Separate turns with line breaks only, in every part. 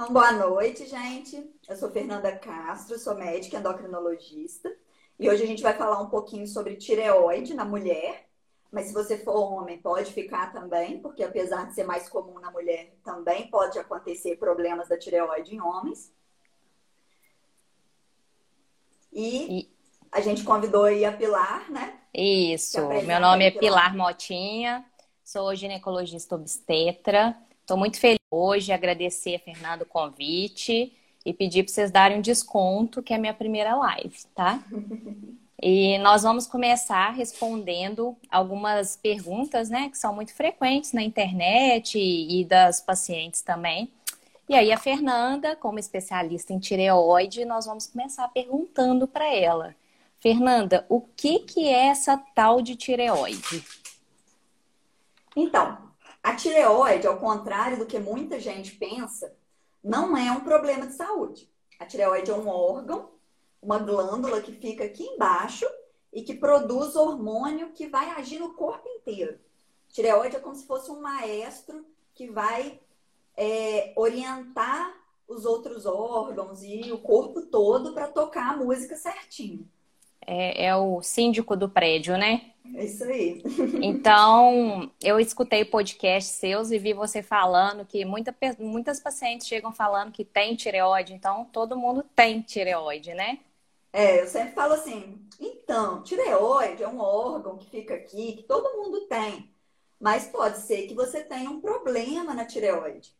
Então, boa noite, gente. Eu sou Fernanda Castro, sou médica endocrinologista. E hoje a gente vai falar um pouquinho sobre tireoide na mulher. Mas se você for homem, pode ficar também, porque apesar de ser mais comum na mulher, também pode acontecer problemas da tireoide em homens. E, e... a gente convidou aí a Pilar, né?
Isso. Meu nome é Pilar Motinha, sou ginecologista obstetra. Estou muito feliz hoje, agradecer a Fernando o convite e pedir para vocês darem um desconto, que é a minha primeira live, tá? E nós vamos começar respondendo algumas perguntas, né, que são muito frequentes na internet e das pacientes também. E aí a Fernanda, como especialista em tireoide, nós vamos começar perguntando para ela. Fernanda, o que que é essa tal de tireoide?
Então, a tireoide, ao contrário do que muita gente pensa, não é um problema de saúde. A tireoide é um órgão, uma glândula que fica aqui embaixo e que produz hormônio que vai agir no corpo inteiro. A tireoide é como se fosse um maestro que vai é, orientar os outros órgãos e o corpo todo para tocar a música certinho.
É, é, o síndico do prédio, né?
É isso aí.
Então, eu escutei podcast seus e vi você falando que muita, muitas pacientes chegam falando que tem tireoide, então todo mundo tem tireoide, né?
É, eu sempre falo assim, então, tireoide é um órgão que fica aqui, que todo mundo tem, mas pode ser que você tenha um problema na tireoide.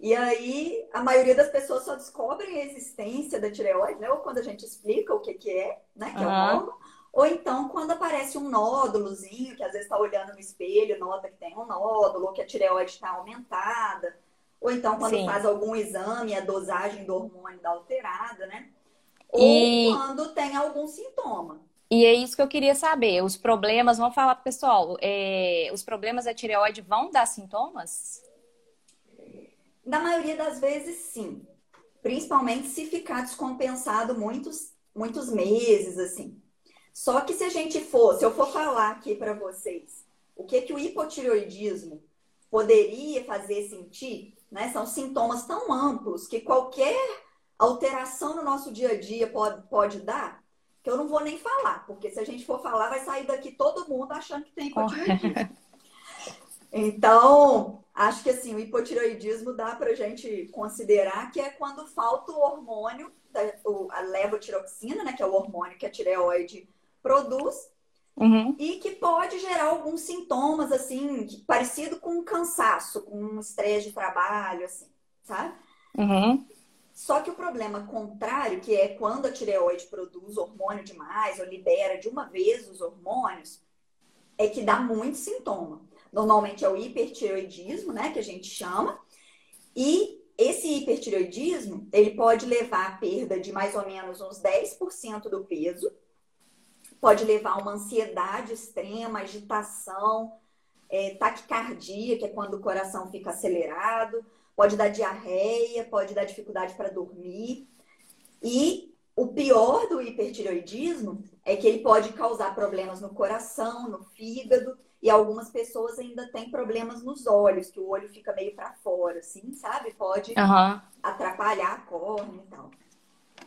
E aí, a maioria das pessoas só descobrem a existência da tireoide, né? Ou quando a gente explica o que, que é, né? Que uhum. é um órgão. Ou então, quando aparece um nódulozinho, que às vezes está olhando no espelho, nota que tem um nódulo, ou que a tireoide está aumentada. Ou então, quando Sim. faz algum exame, a dosagem do hormônio está alterada, né? Ou e... quando tem algum sintoma.
E é isso que eu queria saber. Os problemas, vamos falar pro pessoal, é... os problemas da tireoide vão dar sintomas?
Na maioria das vezes, sim. Principalmente se ficar descompensado muitos, muitos meses, assim. Só que se a gente for, se eu for falar aqui para vocês o que, que o hipotireoidismo poderia fazer sentir, né? São sintomas tão amplos que qualquer alteração no nosso dia a dia pode, pode dar, que eu não vou nem falar, porque se a gente for falar, vai sair daqui todo mundo achando que tem hipotireoidismo. Então, acho que assim, o hipotireoidismo dá para a gente considerar que é quando falta o hormônio, a levotiroxina, né, que é o hormônio que a tireoide produz, uhum. e que pode gerar alguns sintomas, assim, parecido com um cansaço, com um estresse de trabalho, assim, sabe? Uhum. Só que o problema contrário, que é quando a tireoide produz hormônio demais ou libera de uma vez os hormônios, é que dá muito sintoma. Normalmente é o hipertireoidismo, né, que a gente chama. E esse hipertireoidismo, ele pode levar a perda de mais ou menos uns 10% do peso, pode levar a uma ansiedade extrema, agitação, é, taquicardia, que é quando o coração fica acelerado, pode dar diarreia, pode dar dificuldade para dormir. E o pior do hipertireoidismo é que ele pode causar problemas no coração, no fígado e algumas pessoas ainda têm problemas nos olhos, que o olho fica meio para fora, assim, sabe? Pode uhum. atrapalhar a córnea e tal.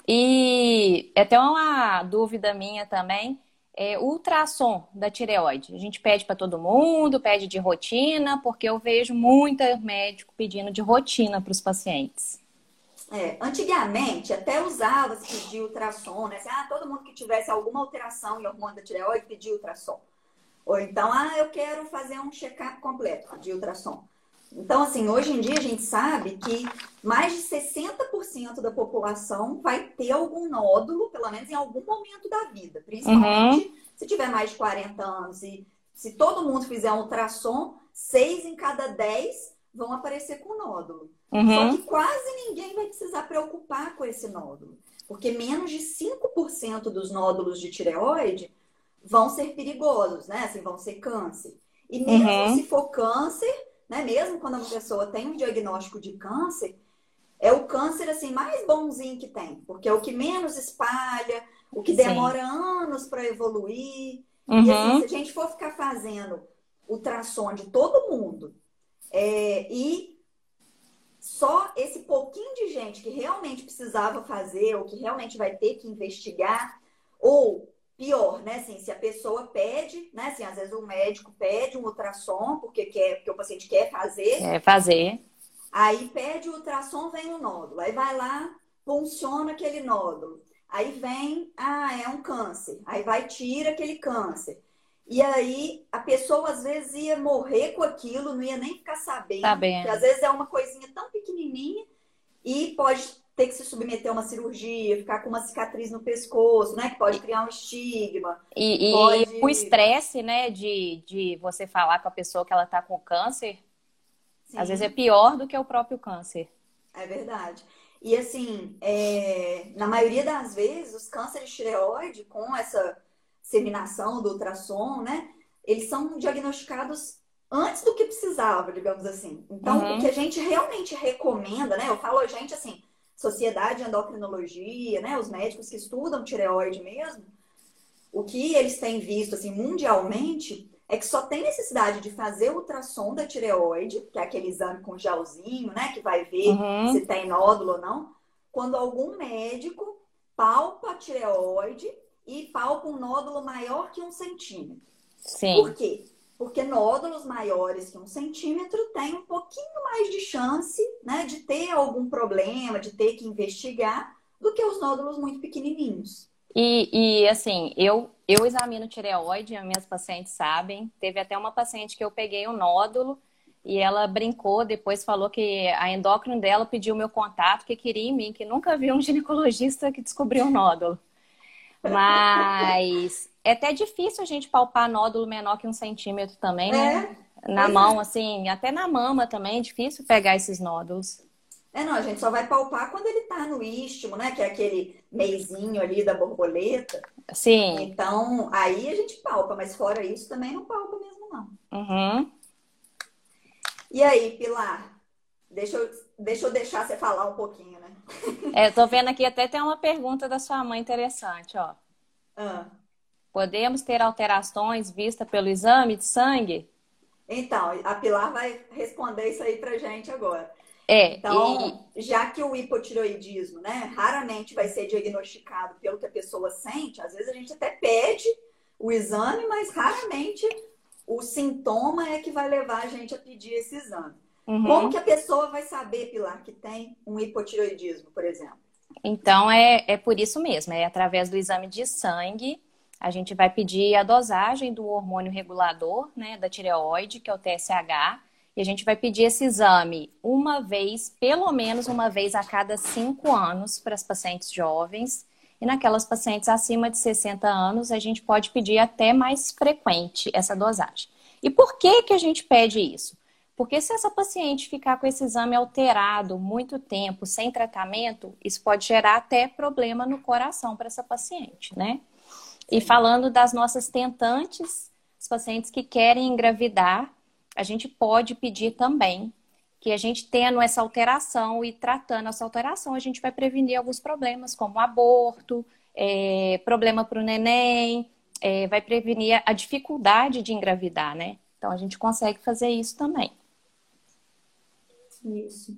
E até uma dúvida minha também, é ultrassom da tireoide. A gente pede para todo mundo, pede de rotina, porque eu vejo muita médico pedindo de rotina para os pacientes.
É, antigamente, até usava-se pedir ultrassom, né? Assim, ah, todo mundo que tivesse alguma alteração em hormônio da tireoide pedia ultrassom. Ou então, ah, eu quero fazer um check-up completo de ultrassom. Então, assim, hoje em dia a gente sabe que mais de 60% da população vai ter algum nódulo, pelo menos em algum momento da vida. Principalmente uhum. se tiver mais de 40 anos. E se todo mundo fizer um ultrassom, 6 em cada 10 vão aparecer com nódulo. Uhum. Só que quase ninguém vai precisar preocupar com esse nódulo. Porque menos de 5% dos nódulos de tireoide vão ser perigosos, né? Assim, vão ser câncer. E mesmo uhum. se for câncer, né? Mesmo quando uma pessoa tem um diagnóstico de câncer, é o câncer assim mais bonzinho que tem, porque é o que menos espalha, o que demora Sim. anos para evoluir. Uhum. E assim, se a gente for ficar fazendo ultrassom de todo mundo é, e só esse pouquinho de gente que realmente precisava fazer, ou que realmente vai ter que investigar, ou pior, né? Assim, se a pessoa pede, né? Assim, às vezes o médico pede um ultrassom porque quer, porque o paciente quer fazer.
Quer fazer.
Aí pede o ultrassom, vem o nódulo. Aí vai lá, funciona aquele nódulo. Aí vem, ah, é um câncer. Aí vai, tira aquele câncer. E aí a pessoa às vezes ia morrer com aquilo, não ia nem ficar sabendo.
Sabendo.
Porque às vezes é uma coisinha tão pequenininha e pode ter que se submeter a uma cirurgia, ficar com uma cicatriz no pescoço, né? Que pode criar um estigma.
E, e
pode...
o estresse, né, de, de você falar com a pessoa que ela tá com câncer, Sim. às vezes é pior do que o próprio câncer.
É verdade. E assim, é... na maioria das vezes, os cânceres de tireoide, com essa disseminação do ultrassom, né? Eles são diagnosticados antes do que precisava, digamos assim. Então, uhum. o que a gente realmente recomenda, né? Eu falo a gente assim, Sociedade de Endocrinologia, né? Os médicos que estudam tireoide mesmo, o que eles têm visto assim mundialmente é que só tem necessidade de fazer ultrassom da tireoide, que é aquele exame com gelzinho, né? Que vai ver uhum. se tem nódulo ou não, quando algum médico palpa a tireoide e palpa um nódulo maior que um centímetro.
Sim.
Por quê? Porque nódulos maiores que um centímetro têm um pouquinho mais de chance né, de ter algum problema, de ter que investigar, do que os nódulos muito pequenininhos.
E, e assim, eu, eu examino tireoide, as minhas pacientes sabem. Teve até uma paciente que eu peguei um nódulo e ela brincou, depois falou que a endócrina dela pediu meu contato, que queria em mim, que nunca viu um ginecologista que descobriu um nódulo. Mas é até difícil a gente palpar nódulo menor que um centímetro também, né? É, na mão, é. assim, até na mama também é difícil pegar esses nódulos.
É, não, a gente só vai palpar quando ele tá no istmo, né? Que é aquele meizinho ali da borboleta.
Sim.
Então, aí a gente palpa, mas fora isso também não palpa mesmo, não.
Uhum.
E aí, Pilar? Deixa eu, deixa eu deixar você falar um pouquinho, né?
É, tô vendo aqui até tem uma pergunta da sua mãe interessante, ó.
Ah.
Podemos ter alterações vistas pelo exame de sangue?
Então, a Pilar vai responder isso aí pra gente agora.
É,
então, e... já que o hipotiroidismo, né, raramente vai ser diagnosticado pelo que a pessoa sente, às vezes a gente até pede o exame, mas raramente o sintoma é que vai levar a gente a pedir esse exame. Uhum. Como que a pessoa vai saber, Pilar, que tem um hipotiroidismo, por exemplo?
Então, é, é por isso mesmo, é através do exame de sangue, a gente vai pedir a dosagem do hormônio regulador, né, da tireoide, que é o TSH, e a gente vai pedir esse exame uma vez, pelo menos uma vez a cada cinco anos para as pacientes jovens. E naquelas pacientes acima de 60 anos, a gente pode pedir até mais frequente essa dosagem. E por que, que a gente pede isso? Porque se essa paciente ficar com esse exame alterado muito tempo, sem tratamento, isso pode gerar até problema no coração para essa paciente, né? E falando das nossas tentantes, os pacientes que querem engravidar, a gente pode pedir também que a gente tendo essa alteração e tratando essa alteração, a gente vai prevenir alguns problemas, como aborto, é, problema para o neném, é, vai prevenir a dificuldade de engravidar, né? Então a gente consegue fazer isso também.
Isso.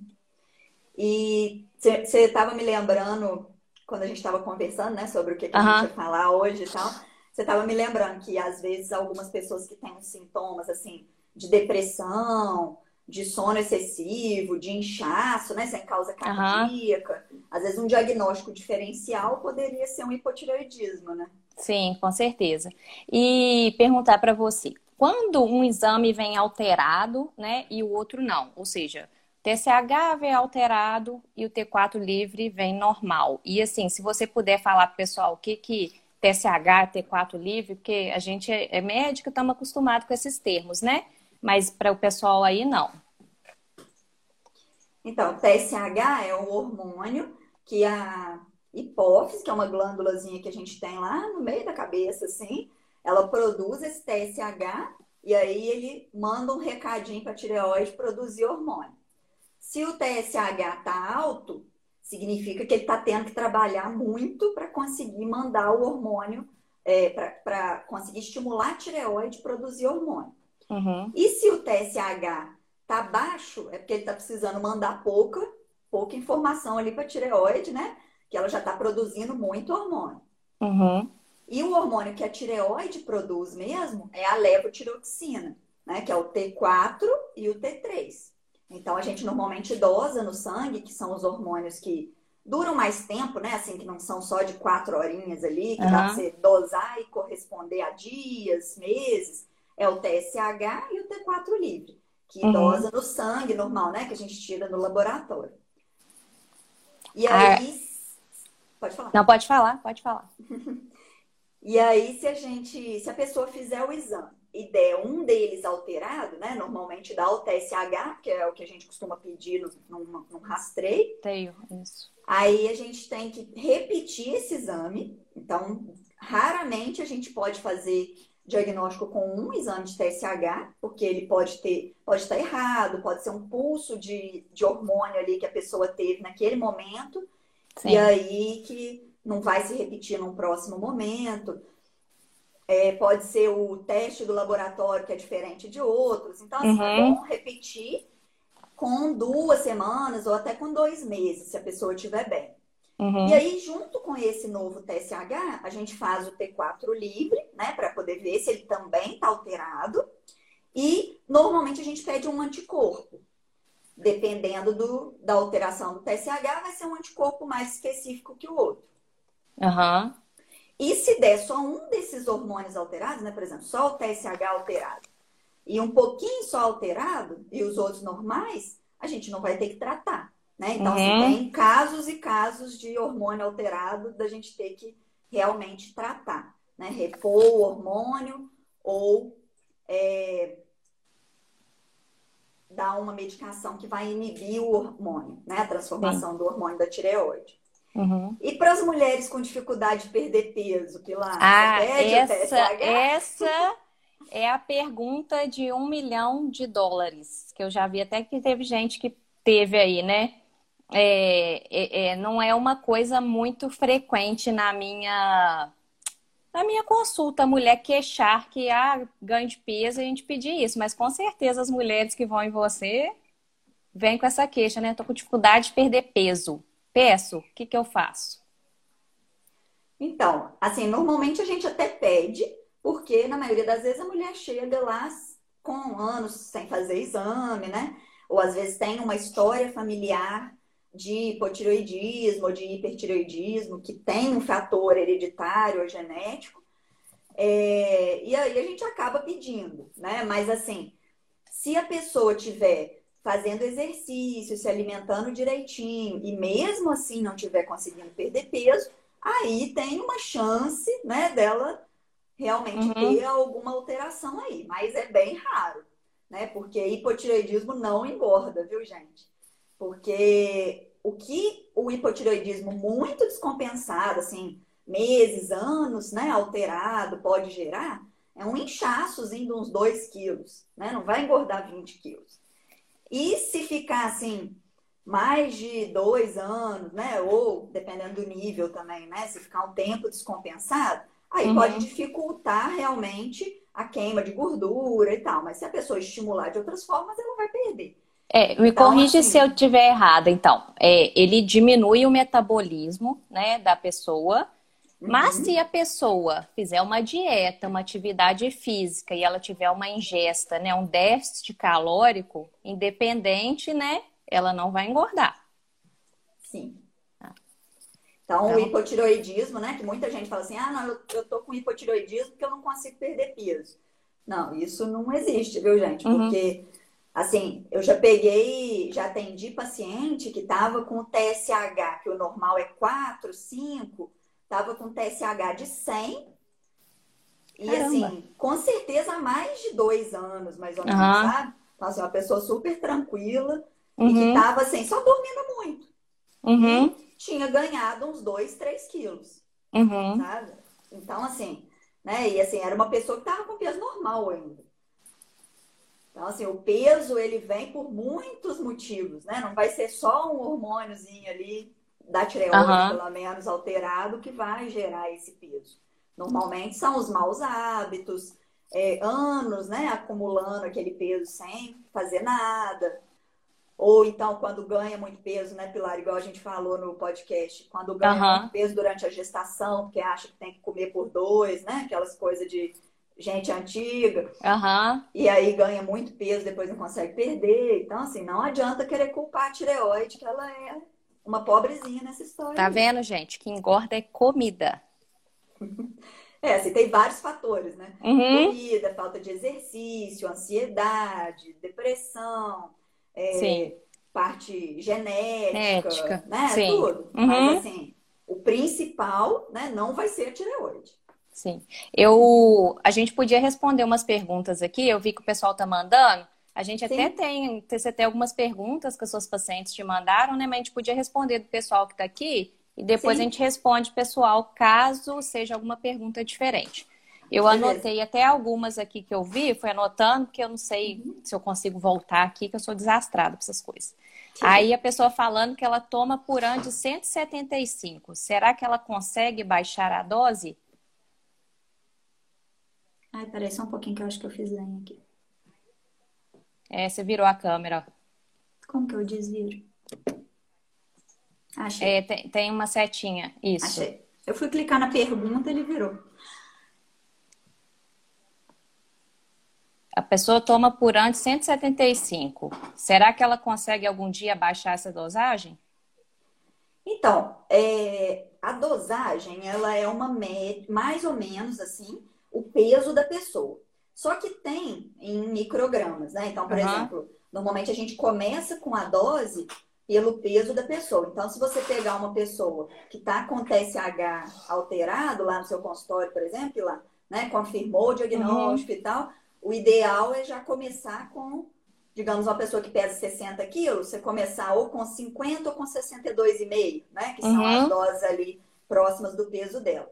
E você estava me lembrando, quando a gente estava conversando, né, sobre o que, que uhum. a gente ia falar hoje e tal, você estava me lembrando que, às vezes, algumas pessoas que têm sintomas, assim, de depressão, de sono excessivo, de inchaço, né, sem causa cardíaca, uhum. às vezes um diagnóstico diferencial poderia ser um hipotireoidismo, né?
Sim, com certeza. E perguntar para você, quando um exame vem alterado, né, e o outro não, ou seja, TSH vem alterado e o T4 livre vem normal. E assim, se você puder falar para o pessoal o que que TSH, T4 livre, porque a gente é, é médico, estamos acostumados com esses termos, né? Mas para o pessoal aí, não.
Então, TSH é um hormônio que a hipófise, que é uma glândulazinha que a gente tem lá no meio da cabeça, assim, ela produz esse TSH e aí ele manda um recadinho para a tireoide produzir hormônio. Se o TSH está alto, significa que ele está tendo que trabalhar muito para conseguir mandar o hormônio, é, para conseguir estimular a tireoide produzir hormônio.
Uhum.
E se o TSH está baixo, é porque ele está precisando mandar pouca pouca informação ali para a tireoide, né? Que ela já está produzindo muito hormônio.
Uhum.
E o hormônio que a tireoide produz mesmo é a levotiroxina, né? Que é o T4 e o T3. Então, a gente normalmente dosa no sangue, que são os hormônios que duram mais tempo, né? Assim, que não são só de quatro horinhas ali, que uhum. dá pra você dosar e corresponder a dias, meses. É o TSH e o T4 livre, que uhum. dosa no sangue normal, né? Que a gente tira no laboratório. E ah. aí. Ah. Pode falar.
Não, pode falar, pode falar.
e aí, se a gente. Se a pessoa fizer o exame e der um deles alterado, né? Normalmente dá o TSH, que é o que a gente costuma pedir num, num rastreio.
Tenho, isso.
Aí a gente tem que repetir esse exame. Então, raramente a gente pode fazer diagnóstico com um exame de TSH, porque ele pode ter, pode estar errado, pode ser um pulso de, de hormônio ali que a pessoa teve naquele momento, Sim. e aí que não vai se repetir num próximo momento. É, pode ser o teste do laboratório que é diferente de outros. Então, assim, é uhum. é bom repetir com duas semanas ou até com dois meses, se a pessoa estiver bem. Uhum. E aí, junto com esse novo TSH, a gente faz o T4 livre, né, para poder ver se ele também está alterado. E normalmente a gente pede um anticorpo. Dependendo do, da alteração do TSH, vai ser um anticorpo mais específico que o outro.
Uhum.
E se der só um desses hormônios alterados, né? Por exemplo, só o TSH alterado e um pouquinho só alterado e os outros normais, a gente não vai ter que tratar, né? Então, assim, uhum. assim, tem casos e casos de hormônio alterado da gente ter que realmente tratar, né? Repor o hormônio ou é, dar uma medicação que vai inibir o hormônio, né? A transformação Sim. do hormônio da tireoide.
Uhum.
E para as mulheres com dificuldade de perder peso, Pilar?
Ah, essa, essa é a pergunta de um milhão de dólares, que eu já vi até que teve gente que teve aí, né? É, é, é, não é uma coisa muito frequente na minha na minha consulta, a mulher queixar que ah, ganho de peso a gente pedir isso, mas com certeza as mulheres que vão em você vêm com essa queixa, né? Tô com dificuldade de perder peso peço, o que, que eu faço?
Então, assim, normalmente a gente até pede, porque na maioria das vezes a mulher chega lá com anos sem fazer exame, né? Ou às vezes tem uma história familiar de hipotiroidismo ou de hipertiroidismo, que tem um fator hereditário ou genético. É, e aí a gente acaba pedindo, né? Mas assim, se a pessoa tiver fazendo exercício, se alimentando direitinho e mesmo assim não estiver conseguindo perder peso, aí tem uma chance, né, dela realmente uhum. ter alguma alteração aí, mas é bem raro, né? Porque hipotireoidismo não engorda, viu, gente? Porque o que o hipotireoidismo muito descompensado, assim, meses, anos, né, alterado, pode gerar, é um inchaçozinho de uns 2 quilos, né? Não vai engordar 20 quilos. E se ficar assim, mais de dois anos, né? Ou dependendo do nível também, né? Se ficar um tempo descompensado, aí uhum. pode dificultar realmente a queima de gordura e tal. Mas se a pessoa estimular de outras formas, ela vai perder.
É, me então, corrige assim, se eu estiver errada, então. É, ele diminui o metabolismo, né, da pessoa mas uhum. se a pessoa fizer uma dieta, uma atividade física e ela tiver uma ingesta, né, um déficit calórico, independente, né, ela não vai engordar.
Sim. Tá. Então, então, o hipotiroidismo, né, que muita gente fala assim, ah, não, eu, eu tô com hipotiroidismo porque eu não consigo perder peso. Não, isso não existe, viu, gente? Uhum. Porque, assim, eu já peguei, já atendi paciente que tava com o TSH, que o normal é 4, 5, Tava com TSH de 100. E Caramba. assim, com certeza há mais de dois anos, mais ou menos, uhum. sabe? Então, assim, uma pessoa super tranquila uhum. e que uhum. tava assim, só dormindo muito.
Uhum.
Tinha ganhado uns 2, 3 quilos.
Uhum.
Sabe? Então, assim, né? E assim, era uma pessoa que tava com peso normal ainda. Então, assim, o peso, ele vem por muitos motivos, né? Não vai ser só um hormôniozinho ali da tireoide, uhum. pelo menos alterado, que vai gerar esse peso. Normalmente são os maus hábitos, é, anos, né, acumulando aquele peso sem fazer nada, Ou então, quando ganha muito peso, né, Pilar? Igual a gente falou no podcast, quando ganha uhum. muito peso durante a gestação, porque acha que tem que comer por dois, né? Aquelas coisas de gente antiga.
Uhum.
E aí ganha muito peso, depois não consegue perder. Então, assim, não adianta querer culpar a tireoide, que ela é uma pobrezinha nessa história.
Tá vendo, gente? Que engorda é comida.
É, assim, tem vários fatores, né?
Uhum.
Comida, falta de exercício, ansiedade, depressão, é, parte genética, Genética. né? Sim. Tudo. Uhum. Mas, assim, o principal, né, não vai ser a tireoide.
Sim. Eu, a gente podia responder umas perguntas aqui, eu vi que o pessoal tá mandando. A gente Sim. até tem, você tem algumas perguntas que as suas pacientes te mandaram, né? Mas a gente podia responder do pessoal que está aqui e depois Sim. a gente responde pessoal, caso seja alguma pergunta diferente. Eu Beleza. anotei até algumas aqui que eu vi, fui anotando, porque eu não sei uhum. se eu consigo voltar aqui, que eu sou desastrada com essas coisas. Sim. Aí a pessoa falando que ela toma por ano de 175. Será que ela consegue baixar a dose?
Ai, peraí, só um pouquinho que eu acho que eu fiz lenha aqui.
É, você virou a câmera.
Como que eu desviro?
Achei. É, tem, tem uma setinha, isso.
Achei. Eu fui clicar na pergunta, ele virou.
A pessoa toma por ano 175. Será que ela consegue algum dia baixar essa dosagem?
Então, é, a dosagem, ela é uma média, mais ou menos assim, o peso da pessoa. Só que tem em microgramas, né? Então, por uhum. exemplo, normalmente a gente começa com a dose pelo peso da pessoa. Então, se você pegar uma pessoa que está com TSH alterado lá no seu consultório, por exemplo, lá, né, confirmou o diagnóstico uhum. e tal, o ideal é já começar com, digamos, uma pessoa que pesa 60 quilos, você começar ou com 50 ou com 62,5, né, que são uhum. as doses ali próximas do peso dela.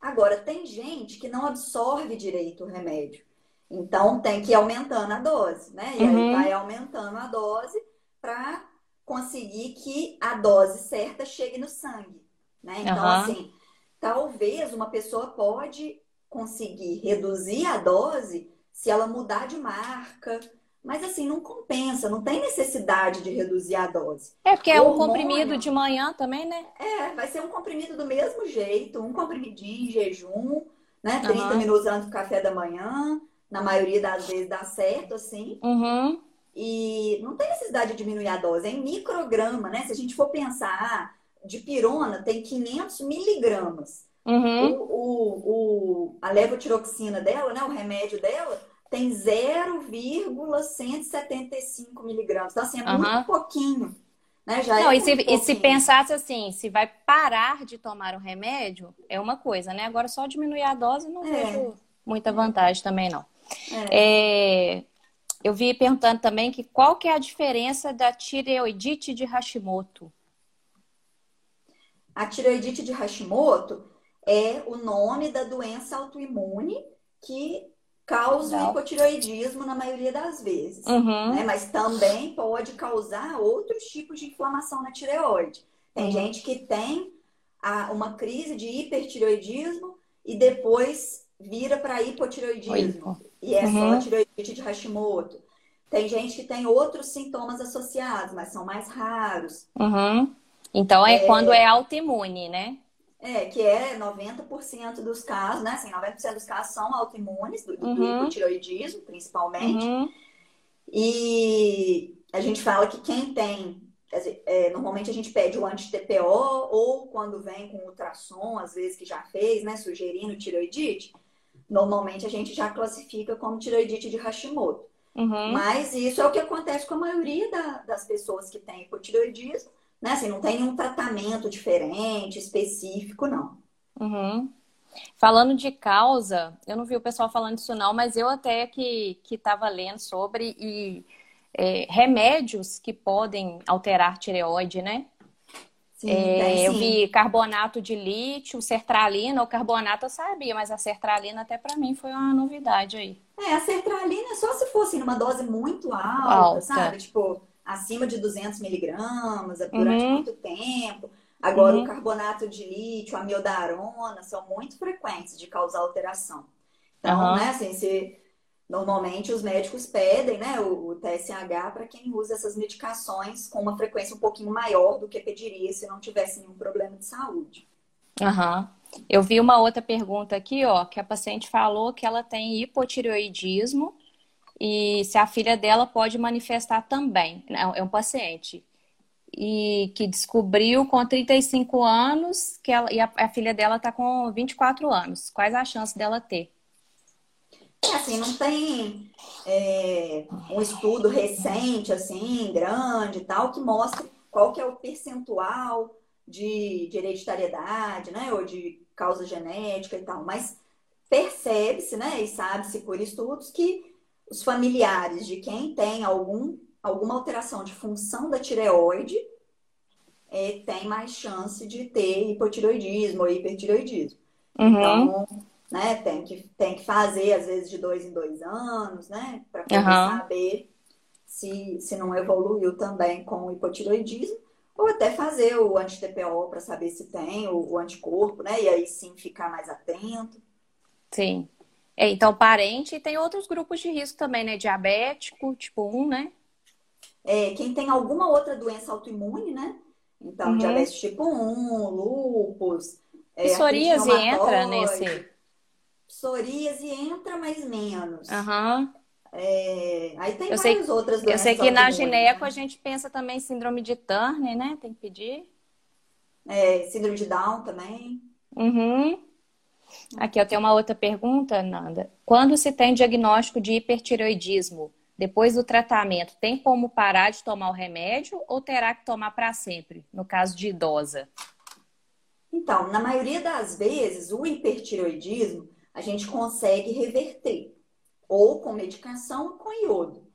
Agora, tem gente que não absorve direito o remédio. Então, tem que ir aumentando a dose, né? E uhum. aí vai aumentando a dose para conseguir que a dose certa chegue no sangue, né? Então, uhum. assim, talvez uma pessoa pode conseguir reduzir a dose se ela mudar de marca, mas assim, não compensa, não tem necessidade de reduzir a dose.
É, porque é um comprimido de manhã também, né?
É, vai ser um comprimido do mesmo jeito, um comprimidinho em jejum, né? 30 uhum. minutos antes do café da manhã na maioria das vezes dá certo, assim.
Uhum.
E não tem necessidade de diminuir a dose, é em micrograma, né? Se a gente for pensar, de pirona tem 500 miligramas.
Uhum.
O, o, o, a levotiroxina dela, né? O remédio dela tem 0,175 miligramas. Então, assim, é muito uhum. pouquinho. Né? Já
não,
é
e, se, e se pensasse assim, se vai parar de tomar o remédio, é uma coisa, né? Agora só diminuir a dose não é. vejo muita vantagem também, não. É. É, eu vi perguntando também que qual que é a diferença da tireoidite de Hashimoto?
A tireoidite de Hashimoto é o nome da doença autoimune que causa o hipotireoidismo na maioria das vezes.
Uhum.
Né? Mas também pode causar outros tipos de inflamação na tireoide. Tem uhum. gente que tem a, uma crise de hipertireoidismo e depois vira para hipotireoidismo. E é uhum. só tireoidite de Hashimoto. Tem gente que tem outros sintomas associados, mas são mais raros.
Uhum. Então é, é, quando é autoimune, né?
É, que é 90% dos casos, né? Assim, 90% dos casos são autoimunes, do, uhum. do hipotireoidismo, principalmente.
Uhum.
E a gente fala que quem tem é, normalmente a gente pede o anti-TPO ou quando vem com ultrassom, às vezes que já fez, né, sugerindo tireoidite, normalmente a gente já classifica como tireoidite de Hashimoto.
Uhum.
Mas isso é o que acontece com a maioria da, das pessoas que têm hipotireoidismo, né? Assim, não tem nenhum tratamento diferente, específico, não.
Uhum. Falando de causa, eu não vi o pessoal falando disso não, mas eu até que estava lendo sobre e é, remédios que podem alterar tireoide, né? Sim, é, eu vi carbonato de lítio, sertralina, o carbonato eu sabia, mas a sertralina até para mim foi uma novidade aí.
É, a sertralina só se fosse numa dose muito alta, alta. sabe? Tipo, acima de 200 miligramas durante uhum. muito tempo. Agora, uhum. o carbonato de lítio, a miodarona, são muito frequentes de causar alteração. Então, uhum. né, assim, se Normalmente os médicos pedem né, o, o TSH para quem usa essas medicações com uma frequência um pouquinho maior do que pediria se não tivesse nenhum problema de saúde.
Uhum. Eu vi uma outra pergunta aqui, ó, que a paciente falou que ela tem hipotireoidismo e se a filha dela pode manifestar também. Não, é um paciente. E que descobriu com 35 anos que ela, e a, a filha dela está com 24 anos. Quais as chances dela ter?
Assim, não tem é, um estudo recente, assim, grande e tal, que mostre qual que é o percentual de, de hereditariedade, né? Ou de causa genética e tal. Mas percebe-se, né? E sabe-se por estudos que os familiares de quem tem algum, alguma alteração de função da tireoide é, tem mais chance de ter hipotireoidismo ou hipertireoidismo. Uhum. Então, né? Tem que, tem que fazer, às vezes, de dois em dois anos, né? Para poder uhum. saber se, se não evoluiu também com o hipotiroidismo. Ou até fazer o anti-TPO para saber se tem o, o, anticorpo, né? E aí sim ficar mais atento.
Sim. É, então, parente e tem outros grupos de risco também, né? Diabético, tipo 1, né?
É, quem tem alguma outra doença autoimune, né? Então, uhum. diabetes tipo 1, lúpus.
É, psoríase entra nesse
psoríase entra mais menos.
Uhum.
É, aí tem eu várias sei, outras
doenças. Eu sei que na gineco né? a gente pensa também em síndrome de Turner, né? Tem que pedir.
É, síndrome de Down também.
Uhum. Aqui eu tenho uma outra pergunta, Nanda. Quando se tem diagnóstico de hipertiroidismo, depois do tratamento, tem como parar de tomar o remédio ou terá que tomar para sempre, no caso de idosa?
Então, na maioria das vezes, o hipertiroidismo a gente consegue reverter, ou com medicação ou com iodo.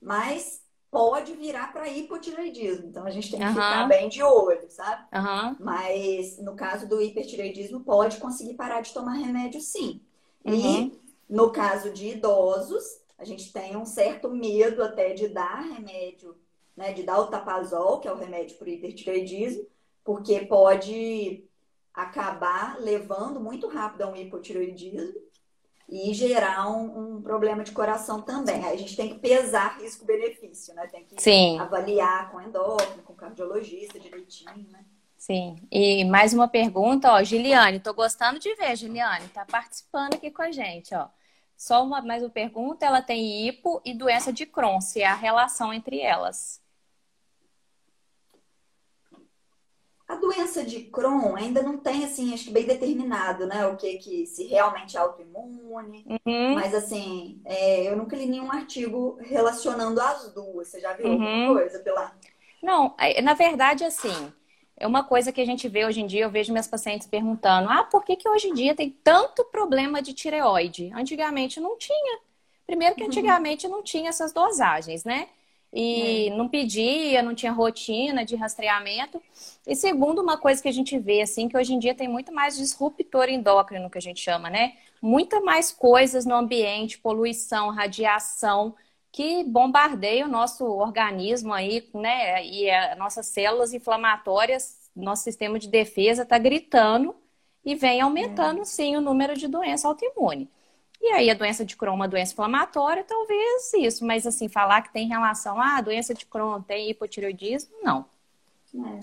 Mas pode virar para hipotireoidismo, então a gente tem que uhum. ficar bem de olho, sabe?
Uhum.
Mas no caso do hipertireoidismo, pode conseguir parar de tomar remédio sim. Uhum. E no caso de idosos, a gente tem um certo medo até de dar remédio, né, de dar o tapazol, que é o remédio para o hipertireoidismo, porque pode acabar levando muito rápido a um hipotiroidismo e gerar um, um, problema de coração também. Aí a gente tem que pesar risco-benefício, né? Tem que
Sim.
avaliar com endócrino, com cardiologista direitinho, né?
Sim. E mais uma pergunta, ó, Giliane, tô gostando de ver, Giliane, tá participando aqui com a gente, ó. Só uma mais uma pergunta, ela tem hipo e doença de Crohn, se a relação entre elas.
A doença de Crohn ainda não tem, assim, acho que bem determinado, né? O que que se realmente é autoimune. Uhum. Mas, assim, é, eu nunca li nenhum artigo relacionando as duas. Você já viu uhum. alguma coisa, Pilar?
Não, na verdade, assim, é uma coisa que a gente vê hoje em dia, eu vejo minhas pacientes perguntando, ah, por que que hoje em dia tem tanto problema de tireoide? Antigamente não tinha. Primeiro que uhum. antigamente uhum. não tinha essas dosagens, né? E é. não pedia, não tinha rotina de rastreamento. E segundo, uma coisa que a gente vê, assim, que hoje em dia tem muito mais disruptor endócrino, que a gente chama, né? Muita mais coisas no ambiente, poluição, radiação, que bombardeia o nosso organismo aí, né? E as nossas células inflamatórias, nosso sistema de defesa está gritando e vem aumentando, é. sim, o número de doença autoimune. E aí a doença de Crohn é uma doença inflamatória, talvez isso, mas assim, falar que tem relação, ah, a doença de Crohn tem hipotireoidismo, não.
É.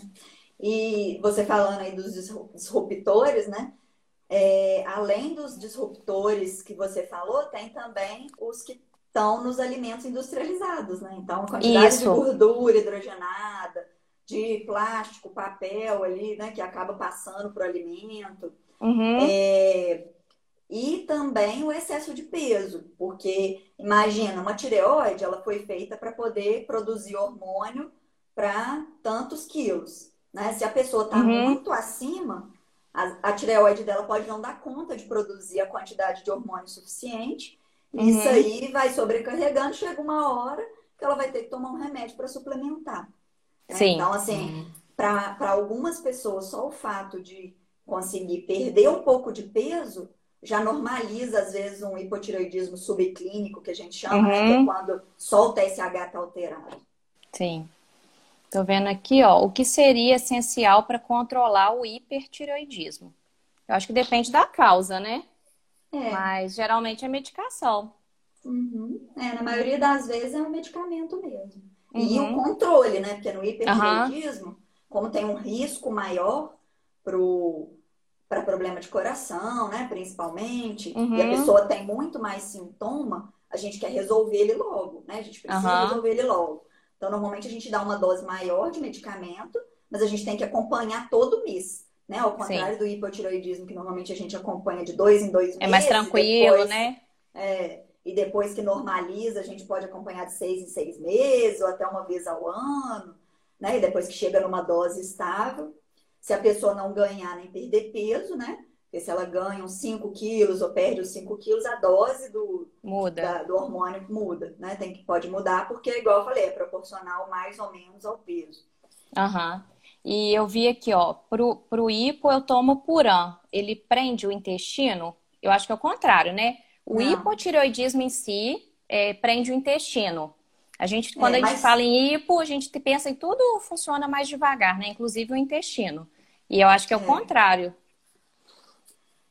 E você falando aí dos disruptores, né? É, além dos disruptores que você falou, tem também os que estão nos alimentos industrializados, né? Então, quantidade Isso. de gordura hidrogenada, de plástico, papel ali, né? Que acaba passando para o alimento.
Uhum.
É, e também o excesso de peso, porque imagina, uma tireoide, ela foi feita para poder produzir hormônio para tantos quilos, né? Se a pessoa está uhum. muito acima, a, a, tireoide dela pode não dar conta de produzir a quantidade de hormônio suficiente, uhum. isso aí vai sobrecarregando, chega uma hora que ela vai ter que tomar um remédio para suplementar.
Né? Sim.
Então, assim, uhum. para algumas pessoas, só o fato de conseguir perder um pouco de peso já normaliza, às vezes, um hipotireoidismo subclínico, que a gente chama, uhum. né? É uhum. quando só o TSH está alterado.
Sim. Tô vendo aqui, ó, o que seria essencial para controlar o hipertireoidismo? Eu acho que depende da causa, né? É. Mas geralmente é medicação.
Uhum. É, na maioria das vezes é um medicamento mesmo. Uhum. E o uhum. controle, né? Porque no hipertireoidismo, uhum. como tem um risco maior para problema de coração, né? Principalmente, uhum. e a pessoa tem muito mais sintoma, a gente quer resolver ele logo, né? A gente precisa resolver ele logo. Então, normalmente a gente dá uma dose maior de medicamento, mas a gente tem que acompanhar todo mês. Né? Ao contrário Sim. do hipotiroidismo, que normalmente a gente acompanha de dois em dois meses.
É mais tranquilo,
depois,
né?
É, e depois que normaliza, a gente pode acompanhar de seis em seis meses, ou até uma vez ao ano, né? E depois que chega numa dose estável. Se a pessoa não ganhar nem perder peso, né? Porque se ela ganha uns 5 quilos ou perde os 5 quilos, a dose do,
muda.
Da, do hormônio muda, né? Tem que, pode mudar, porque, igual eu falei, é proporcional mais ou menos ao peso.
Aham. Uhum. E eu vi aqui, ó, pro, pro hipo eu tomo Puran. Ele prende o intestino? Eu acho que é o contrário, né? O Não. hipotireoidismo em si é, prende o intestino. A gente, quando é, a gente mas... fala em hipo, a gente pensa em tudo funciona mais devagar, né? Inclusive o intestino. E eu acho que é o é. contrário.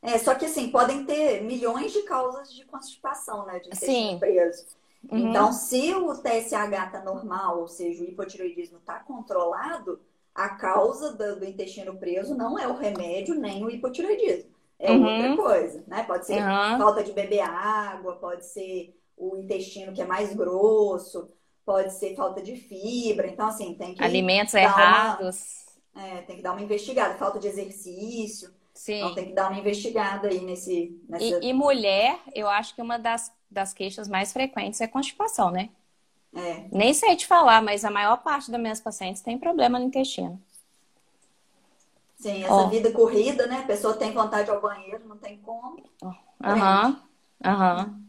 É, só que assim, podem ter milhões de causas de constipação, né? De intestino Sim. preso. Uhum. Então, se o TSH tá normal, ou seja, o hipotireoidismo tá controlado, a causa do, intestino preso não é o remédio nem o hipotireoidismo. É uhum. outra coisa, né? Pode ser uhum. falta de beber água, pode ser o intestino que é mais grosso, pode ser falta de fibra. Então, assim, tem que.
Alimentos errados.
Uma, é, tem que dar uma investigada. Falta de exercício. Sim. Então, tem que dar uma investigada aí nesse. Nessa...
E, e mulher, eu acho que uma das, das queixas mais frequentes é constipação, né? É. Nem sei te falar, mas a maior parte das minhas pacientes tem problema no intestino.
Sim, essa oh. vida corrida, né? A pessoa tem vontade ao banheiro, não tem como.
Aham, aham.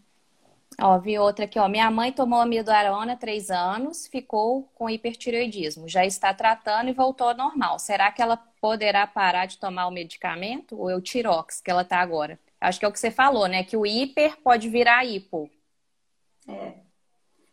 Ó, vi outra aqui, ó. Minha mãe tomou amidoarona há três anos, ficou com hipertireoidismo. Já está tratando e voltou ao normal. Será que ela poderá parar de tomar o medicamento? Ou é o tirox que ela está agora? Acho que é o que você falou, né? Que o hiper pode virar hipo.
É.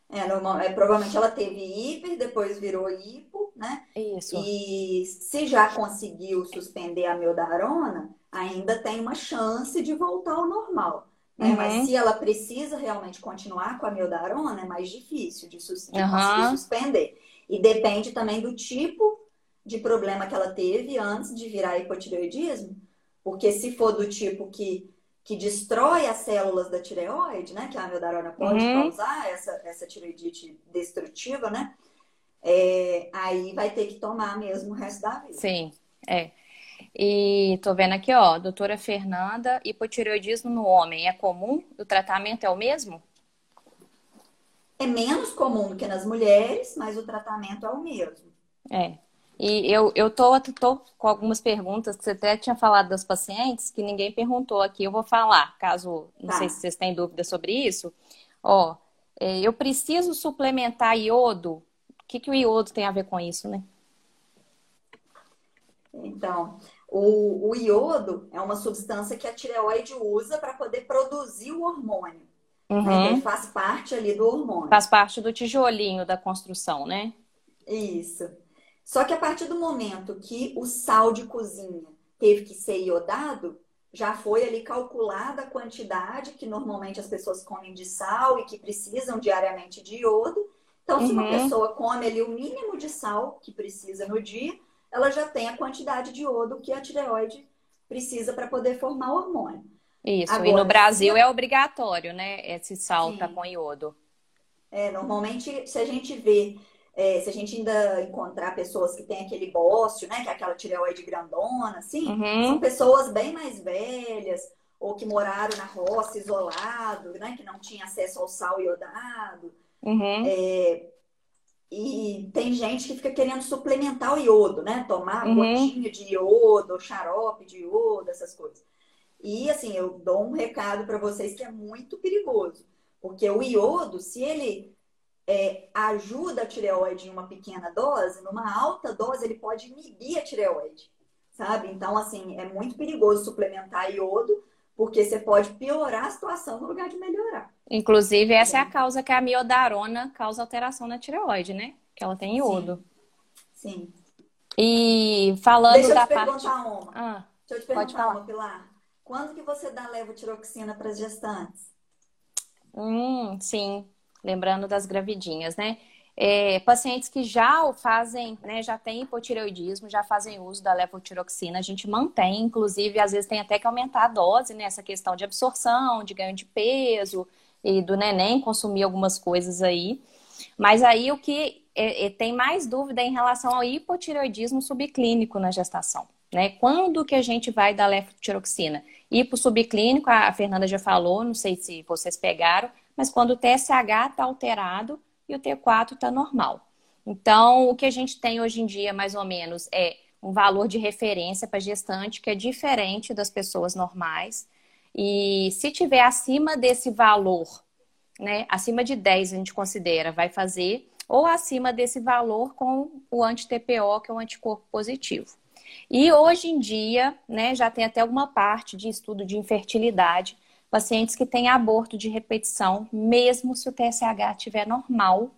É, normal, é, provavelmente ela teve hiper, depois virou hipo, né?
Isso.
E se já conseguiu suspender a miodarona, ainda tem uma chance de voltar ao normal. Né? Uhum. Mas se ela precisa realmente continuar com a miodarona, é mais difícil de, sus de uhum. conseguir suspender. E depende também do tipo de problema que ela teve antes de virar hipotireoidismo. Porque se for do tipo que que destrói as células da tireoide, né? Que a amiodarona pode uhum. causar essa, essa tireoidite destrutiva, né? É, aí vai ter que tomar mesmo o resto da vida.
Sim, é. E tô vendo aqui, ó, doutora Fernanda, hipotireoidismo no homem é comum? O tratamento é o mesmo?
É menos comum do que nas mulheres, mas o tratamento é o mesmo.
É. E eu, eu tô, tô com algumas perguntas que você até tinha falado das pacientes, que ninguém perguntou aqui. Eu vou falar, caso não tá. sei se vocês têm dúvida sobre isso. Ó, é, eu preciso suplementar iodo. O que, que o iodo tem a ver com isso, né?
Então, o, o iodo é uma substância que a tireoide usa para poder produzir o hormônio. Uhum. Né? Então, faz parte ali do hormônio.
Faz parte do tijolinho da construção, né?
Isso. Só que a partir do momento que o sal de cozinha teve que ser iodado, já foi ali calculada a quantidade que normalmente as pessoas comem de sal e que precisam diariamente de iodo. Então, se uma uhum. pessoa come ali o mínimo de sal que precisa no dia, ela já tem a quantidade de iodo que a tireoide precisa para poder formar o hormônio.
Isso, Agora, e no Brasil é obrigatório, né? Esse sal tá com iodo.
É, normalmente, se a gente vê é, se a gente ainda encontrar pessoas que têm aquele bócio, né? Que é aquela tireoide grandona, assim, uhum. são pessoas bem mais velhas, ou que moraram na roça, isolado, né? Que não tinha acesso ao sal iodado. Uhum. É, e tem gente que fica querendo suplementar o iodo, né? Tomar uhum. gotinha de iodo, xarope de iodo, essas coisas. E assim, eu dou um recado para vocês que é muito perigoso. Porque o iodo, se ele é, ajuda a tireoide em uma pequena dose, numa alta dose ele pode inibir a tireoide, sabe? Então, assim, é muito perigoso suplementar iodo, porque você pode piorar a situação no lugar de melhorar.
Inclusive, essa é, é a causa que a miodarona causa alteração na tireoide, né? Que ela tem iodo.
Sim. Sim.
E falando Deixa
da
eu te
parte... perguntar uma. Ah, Deixa eu te perguntar uma, Pilar. Quando que você dá levotiroxina para as gestantes?
Hum, sim, lembrando das gravidinhas, né? É, pacientes que já fazem, né, já têm hipotireoidismo, já fazem uso da levotiroxina, a gente mantém, inclusive, às vezes tem até que aumentar a dose, né, essa questão de absorção, de ganho de peso e do neném consumir algumas coisas aí. Mas aí o que é, é, tem mais dúvida em relação ao hipotireoidismo subclínico na gestação. Né? Quando que a gente vai dar levotiroxina? Hipo subclínico, a Fernanda já falou, não sei se vocês pegaram, mas quando o TSH está alterado e o T4 está normal. Então, o que a gente tem hoje em dia, mais ou menos, é um valor de referência para gestante que é diferente das pessoas normais. E se tiver acima desse valor, né, acima de 10 a gente considera, vai fazer, ou acima desse valor com o anti-TPO, que é o anticorpo positivo. E hoje em dia, né, já tem até alguma parte de estudo de infertilidade, pacientes que têm aborto de repetição, mesmo se o TSH estiver normal,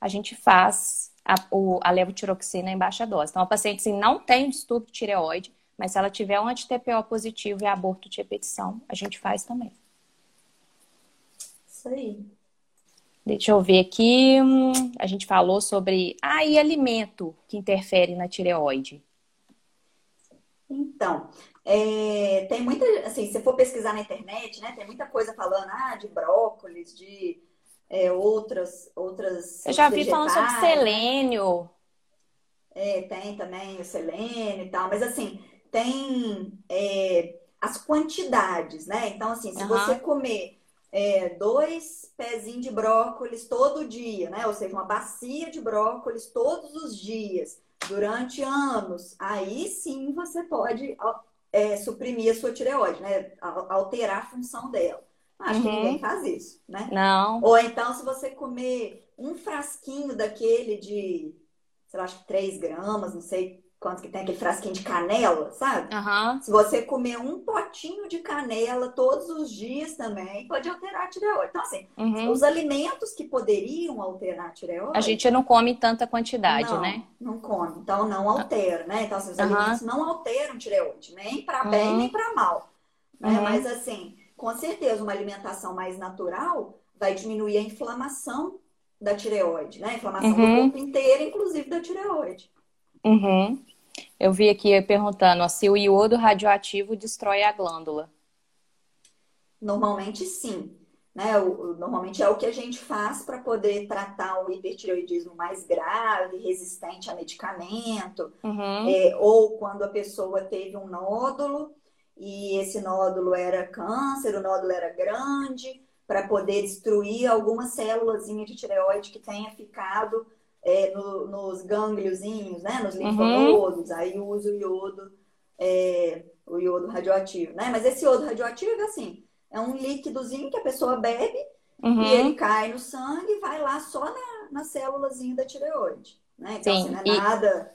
a gente faz a, o, a levotiroxina em baixa dose. Então, a paciente assim, não tem distúrbio de tireoide, mas se ela tiver um anti-TPO positivo e aborto de repetição, a gente faz também.
Isso aí.
Deixa eu ver aqui. Hum, a gente falou sobre. Ah, e alimento que interfere na tireoide.
Então, é, tem muita. Assim, se for pesquisar na internet, né, tem muita coisa falando ah, de brócolis, de é, outras, outras.
Eu já vi falando sobre né? selênio.
É, tem também o selênio e tal, mas assim, tem é, as quantidades, né? Então, assim, se uhum. você comer é, dois pezinhos de brócolis todo dia, né? Ou seja, uma bacia de brócolis todos os dias, durante anos, aí sim você pode é, suprimir a sua tireoide, né? Alterar a função dela. Acho uhum. que ninguém faz isso, né?
Não.
Ou então, se você comer um frasquinho daquele de, sei lá, acho que 3 gramas, não sei quanto que tem aquele frasquinho de canela, sabe?
Uhum.
Se você comer um potinho de canela todos os dias também, pode alterar a tireoide. Então, assim, uhum. os alimentos que poderiam alterar a tireoide...
A gente não come tanta quantidade,
não,
né?
Não come, então não altera, né? Então, assim, os uhum. alimentos não alteram tireoide, nem para bem, nem para mal. Né? Mas, assim, com certeza, uma alimentação mais natural vai diminuir a inflamação da tireoide, né? A inflamação do
uhum.
corpo inteiro, inclusive da tireoide.
Uhum. Eu vi aqui perguntando ó, se o iodo radioativo destrói a glândula.
Normalmente sim. Né? O, normalmente é o que a gente faz para poder tratar o hipertireoidismo mais grave, resistente a medicamento,
uhum.
é, ou quando a pessoa teve um nódulo e esse nódulo era câncer, o nódulo era grande, para poder destruir alguma célula de tireoide que tenha ficado é, no, nos gângliozinhos, né? Nos uhum. linfonodos, uhum. aí usa o iodo, é, o iodo radioativo, né? Mas esse iodo radioativo, assim, é um líquidozinho que a pessoa bebe uhum. e ele cai no sangue e vai lá só na, na célulazinha da tireoide, né? Então, Sim. assim, não é e... nada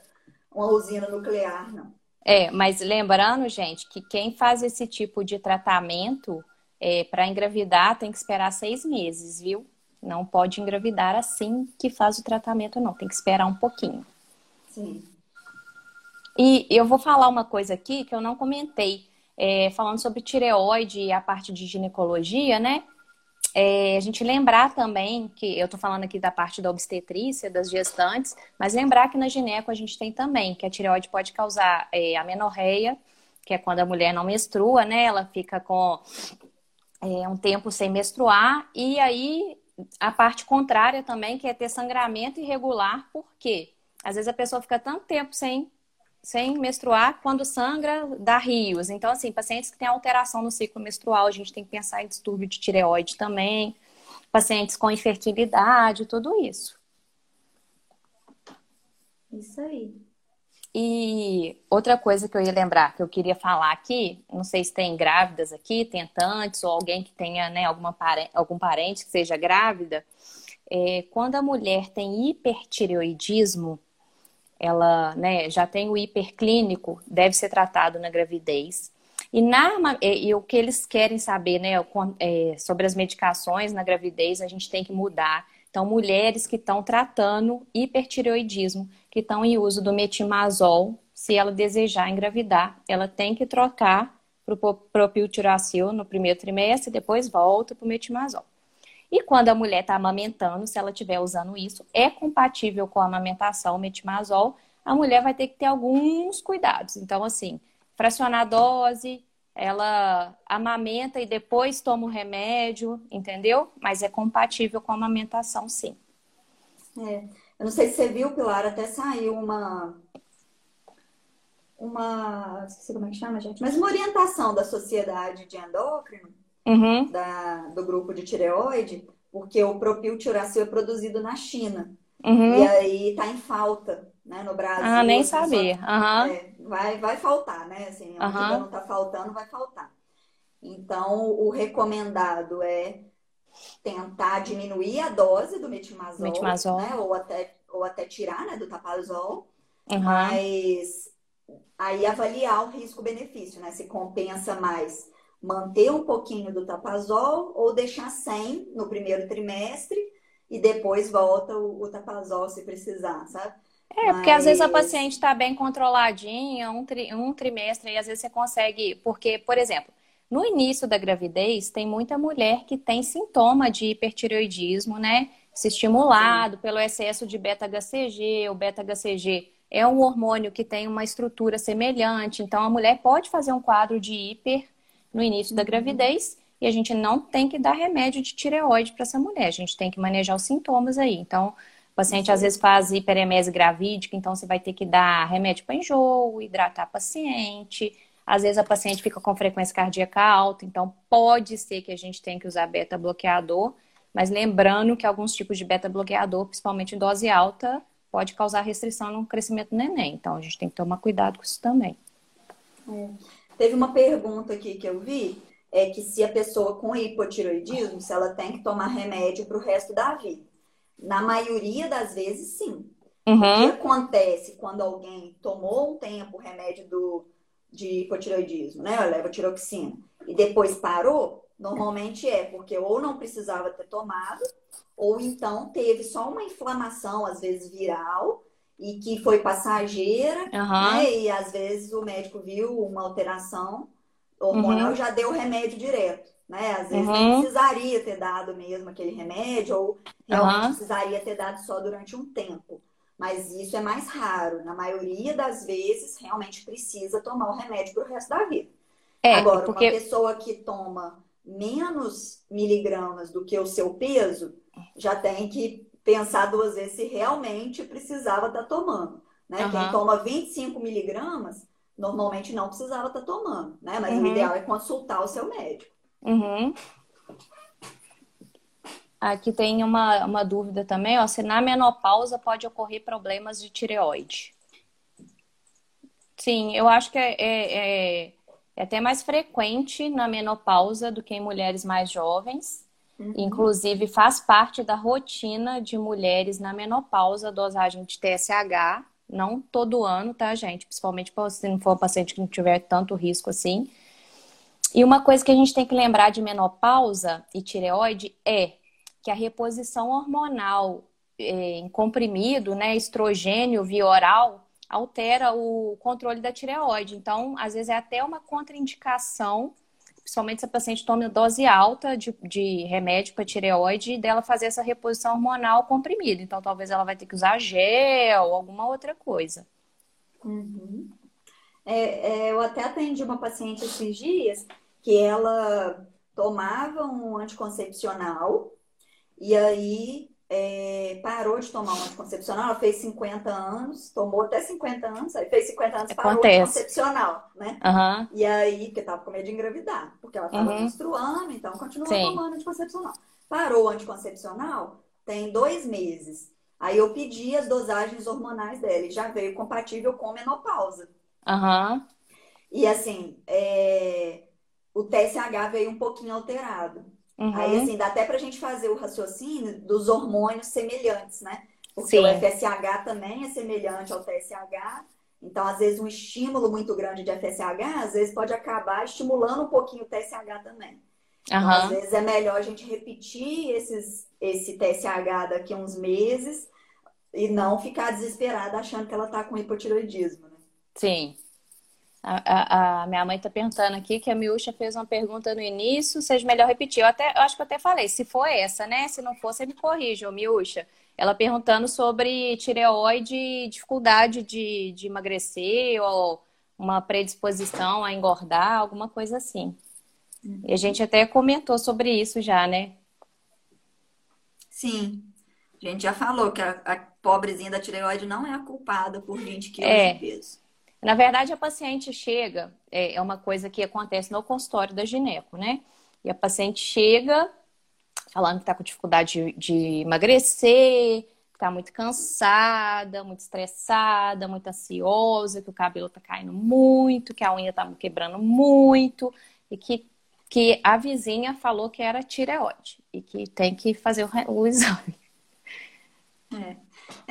uma usina nuclear, não.
É, mas lembrando, gente, que quem faz esse tipo de tratamento é, para engravidar tem que esperar seis meses, viu? Não pode engravidar assim que faz o tratamento, não. Tem que esperar um pouquinho.
Sim.
E eu vou falar uma coisa aqui que eu não comentei. É, falando sobre tireoide e a parte de ginecologia, né? É, a gente lembrar também que eu tô falando aqui da parte da obstetrícia, das gestantes, mas lembrar que na gineco a gente tem também que a tireoide pode causar é, amenorreia, que é quando a mulher não menstrua, né? Ela fica com é, um tempo sem menstruar, e aí a parte contrária também, que é ter sangramento irregular, por quê? Às vezes a pessoa fica tanto tempo sem, sem menstruar, quando sangra, dá rios. Então, assim, pacientes que têm alteração no ciclo menstrual, a gente tem que pensar em distúrbio de tireoide também, pacientes com infertilidade, tudo isso.
Isso aí.
E outra coisa que eu ia lembrar, que eu queria falar aqui, não sei se tem grávidas aqui, tentantes, ou alguém que tenha né, alguma algum parente que seja grávida, é, quando a mulher tem hipertireoidismo, ela né, já tem o hiperclínico, deve ser tratado na gravidez. E, na, e, e o que eles querem saber né, é, sobre as medicações na gravidez, a gente tem que mudar. Então, mulheres que estão tratando hipertireoidismo, que estão em uso do metimazol, se ela desejar engravidar, ela tem que trocar para o propiltiracil no primeiro trimestre, depois volta para o metimazol. E quando a mulher está amamentando, se ela estiver usando isso, é compatível com a amamentação, metimazol, a mulher vai ter que ter alguns cuidados. Então, assim, fracionar a dose, ela amamenta e depois toma o remédio, entendeu? Mas é compatível com a amamentação, sim.
É. Eu não sei se você viu, Pilar, até saiu uma. Uma. Esqueci como é que chama, gente, mas uma orientação da Sociedade de Endócrino, uhum. da, do grupo de tireoide, porque o propiltiracil é produzido na China. Uhum. E aí tá em falta, né, no Brasil.
Ah, nem sabia. Uhum.
É, vai, vai faltar, né? Assim, o que não tá faltando, vai faltar. Então, o recomendado é tentar diminuir a dose do metimazol, metimazol. Né? Ou, até, ou até tirar né, do tapazol. Uhum. Mas aí avaliar o risco-benefício, né? Se compensa mais manter um pouquinho do tapazol ou deixar sem no primeiro trimestre e depois volta o, o tapazol se precisar, sabe?
É, Mas... porque às vezes a paciente está bem controladinha, um, tri, um trimestre, e às vezes você consegue. Porque, por exemplo, no início da gravidez, tem muita mulher que tem sintoma de hipertireoidismo, né? Se estimulado Sim. pelo excesso de beta-HCG. O beta-HCG é um hormônio que tem uma estrutura semelhante. Então, a mulher pode fazer um quadro de hiper no início da uhum. gravidez e a gente não tem que dar remédio de tireoide para essa mulher. A gente tem que manejar os sintomas aí. Então, paciente às vezes faz hiperemese gravídica, então você vai ter que dar remédio para enjoo, hidratar a paciente às vezes a paciente fica com frequência cardíaca alta, então pode ser que a gente tenha que usar beta-bloqueador, mas lembrando que alguns tipos de beta-bloqueador, principalmente em dose alta, pode causar restrição no crescimento do neném. Então a gente tem que tomar cuidado com isso também.
É. Teve uma pergunta aqui que eu vi, é que se a pessoa com hipotiroidismo, se ela tem que tomar remédio para o resto da vida. Na maioria das vezes, sim. Uhum. O que acontece quando alguém tomou um tempo o remédio do de hipotiroidismo, né? Levotiroxina, e depois parou, normalmente é porque ou não precisava ter tomado, ou então teve só uma inflamação, às vezes viral, e que foi passageira, uhum. né? E às vezes o médico viu uma alteração hormonal uhum. já deu o remédio direto, né? Às vezes uhum. nem precisaria ter dado mesmo aquele remédio, ou realmente precisaria ter dado só durante um tempo mas isso é mais raro. Na maioria das vezes, realmente precisa tomar o remédio para o resto da vida. É, Agora, porque... uma pessoa que toma menos miligramas do que o seu peso, já tem que pensar duas vezes se realmente precisava estar tá tomando. Né? Uhum. Quem toma 25 miligramas, normalmente não precisava estar tá tomando, né? Mas uhum. o ideal é consultar o seu médico.
Uhum. Aqui tem uma, uma dúvida também, ó, se na menopausa pode ocorrer problemas de tireoide. Sim, eu acho que é, é, é, é até mais frequente na menopausa do que em mulheres mais jovens. Uhum. Inclusive, faz parte da rotina de mulheres na menopausa dosagem de TSH. Não todo ano, tá, gente? Principalmente se não for um paciente que não tiver tanto risco assim. E uma coisa que a gente tem que lembrar de menopausa e tireoide é que a reposição hormonal é, em comprimido, né, estrogênio via oral, altera o controle da tireoide. Então, às vezes é até uma contraindicação, principalmente se a paciente toma dose alta de, de remédio para tireoide, dela fazer essa reposição hormonal comprimida. Então, talvez ela vai ter que usar gel, alguma outra coisa.
Uhum. É, é, eu até atendi uma paciente esses dias que ela tomava um anticoncepcional e aí é, parou de tomar um anticoncepcional, ela fez 50 anos, tomou até 50 anos, aí fez 50 anos, parou Acontece. o anticoncepcional, né? Uhum. E aí, porque tava com medo de engravidar, porque ela tava uhum. menstruando, então continuou Sim. tomando anticoncepcional. Parou o anticoncepcional, tem dois meses. Aí eu pedi as dosagens hormonais dela e já veio compatível com menopausa.
Uhum.
E assim, é... o TSH veio um pouquinho alterado. Uhum. Aí, assim, dá até pra gente fazer o raciocínio dos hormônios semelhantes, né? Porque Sim. o FSH também é semelhante ao TSH. Então, às vezes, um estímulo muito grande de FSH, às vezes, pode acabar estimulando um pouquinho o TSH também. Uhum. Então, às vezes, é melhor a gente repetir esses, esse TSH daqui a uns meses e não ficar desesperada achando que ela tá com hipotiroidismo, né?
Sim. A, a, a, minha mãe está perguntando aqui que a Miúcha fez uma pergunta no início, seja melhor repetir. Eu, até, eu acho que eu até falei, se for essa, né? Se não for, você me corrija, Miúcha. Ela perguntando sobre tireoide e dificuldade de, de emagrecer ou uma predisposição a engordar, alguma coisa assim. E a gente até comentou sobre isso já, né?
Sim. A gente já falou que a, a pobrezinha da tireoide não é a culpada por 20 quilos é. de peso.
Na verdade, a paciente chega, é, é uma coisa que acontece no consultório da gineco, né? E a paciente chega falando que está com dificuldade de, emagrecer, que está muito cansada, muito estressada, muito ansiosa, que o cabelo está caindo muito, que a unha está quebrando muito e que, que a vizinha falou que era tireoide e que tem que fazer o, o exame.
É.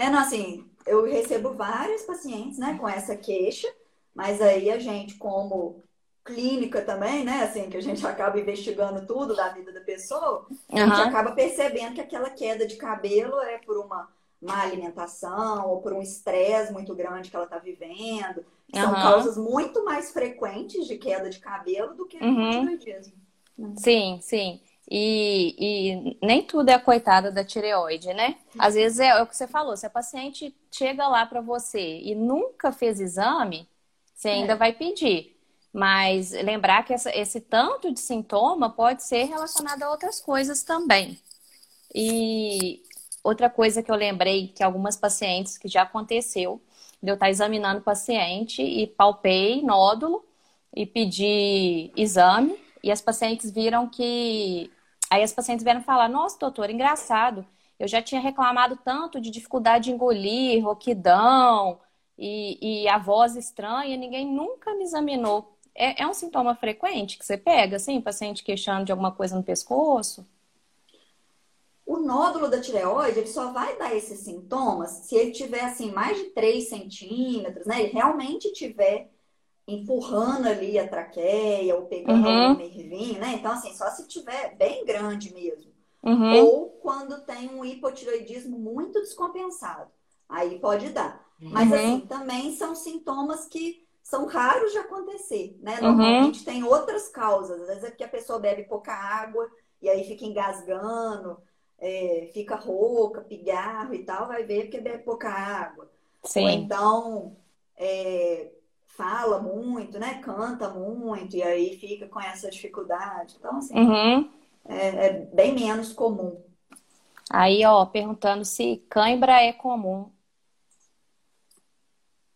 é, não, assim, eu recebo vários pacientes, né, com essa queixa, mas aí a gente, como clínica também, né, assim, que a gente acaba investigando tudo da vida da pessoa, a gente acaba percebendo que aquela queda de cabelo é por uma má alimentação ou por um estresse muito grande que ela está vivendo. São uhum. causas muito mais frequentes de queda de cabelo do que uhum. tiroidismo.
Sim, sim. E, e, nem tudo é a coitada da tireoide, né? Às vezes é, é o que você falou, se a paciente chega lá para você e nunca fez exame, você ainda é. vai pedir. Mas lembrar que essa, esse tanto de sintoma pode ser relacionado a outras coisas também. E outra coisa que eu lembrei que algumas pacientes que já aconteceu, de eu estar examinando o paciente e palpei nódulo e pedi exame, e as pacientes viram que Aí as pacientes vieram falar: Nossa, doutor, engraçado. Eu já tinha reclamado tanto de dificuldade de engolir, roquidão e, e a voz estranha, ninguém nunca me examinou. É, é, um sintoma frequente que você pega, assim, paciente queixando de alguma coisa no pescoço?
O nódulo da tireoide, ele só vai dar esses sintomas se ele tiver, assim, mais de 3 centímetros, né? Ele realmente tiver empurrando ali a traqueia ou pegando uhum. o nervinho, né? Então, assim, só se tiver bem grande mesmo. Uhum. Ou quando tem um hipotiroidismo muito descompensado. Aí pode dar. Mas, uhum. assim, também são sintomas que são raros de acontecer, né? Uhum. Normalmente tem outras causas. Às vezes é porque a pessoa bebe pouca água e aí fica engasgando, é, fica rouca, pigarro e tal, vai ver porque bebe pouca água. Sim. Ou então, é, fala muito, né? Canta muito e aí fica com essa dificuldade. Então, assim, uhum. é, é, bem menos comum.
Aí, ó, perguntando se cãibra é comum.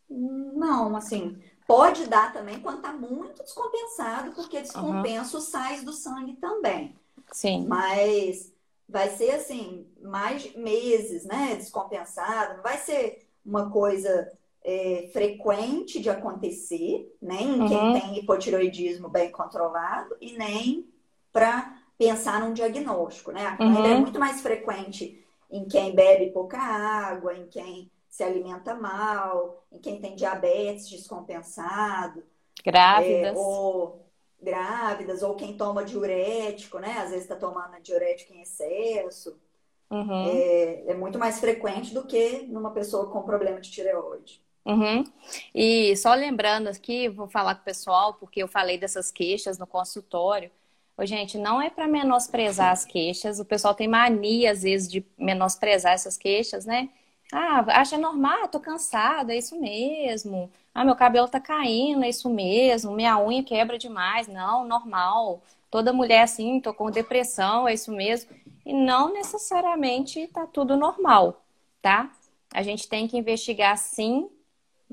Não, assim, pode dar também quando tá muito descompensado, porque descompensa uhum. os sais do sangue também. Sim. Mas vai ser assim, mais meses, né? Descompensado, não vai ser uma coisa é, frequente de acontecer, nem né, uhum. quem tem hipotiroidismo bem controlado e nem para pensar num diagnóstico, né? A uhum. é muito mais frequente em quem bebe pouca água, em quem se alimenta mal, em quem tem diabetes descompensado.
Grávidas.
É, ou grávidas, ou quem toma diurético, né? Às vezes está tomando diurético em excesso. Uhum. É, é, muito mais frequente do que numa pessoa com problema de tireoide.
Uhum. E só lembrando aqui, vou falar com o pessoal, porque eu falei dessas queixas no consultório. Ô, gente, não é para menosprezar as queixas. O pessoal tem mania, às vezes, de menosprezar essas queixas, né? Ah, acha normal, tô cansada, é isso mesmo. Ah, meu cabelo tá caindo, é isso mesmo. Minha unha quebra demais. Não, normal. Toda mulher assim, tô com depressão, é isso mesmo. E não necessariamente tá tudo normal, tá? A gente tem que investigar sim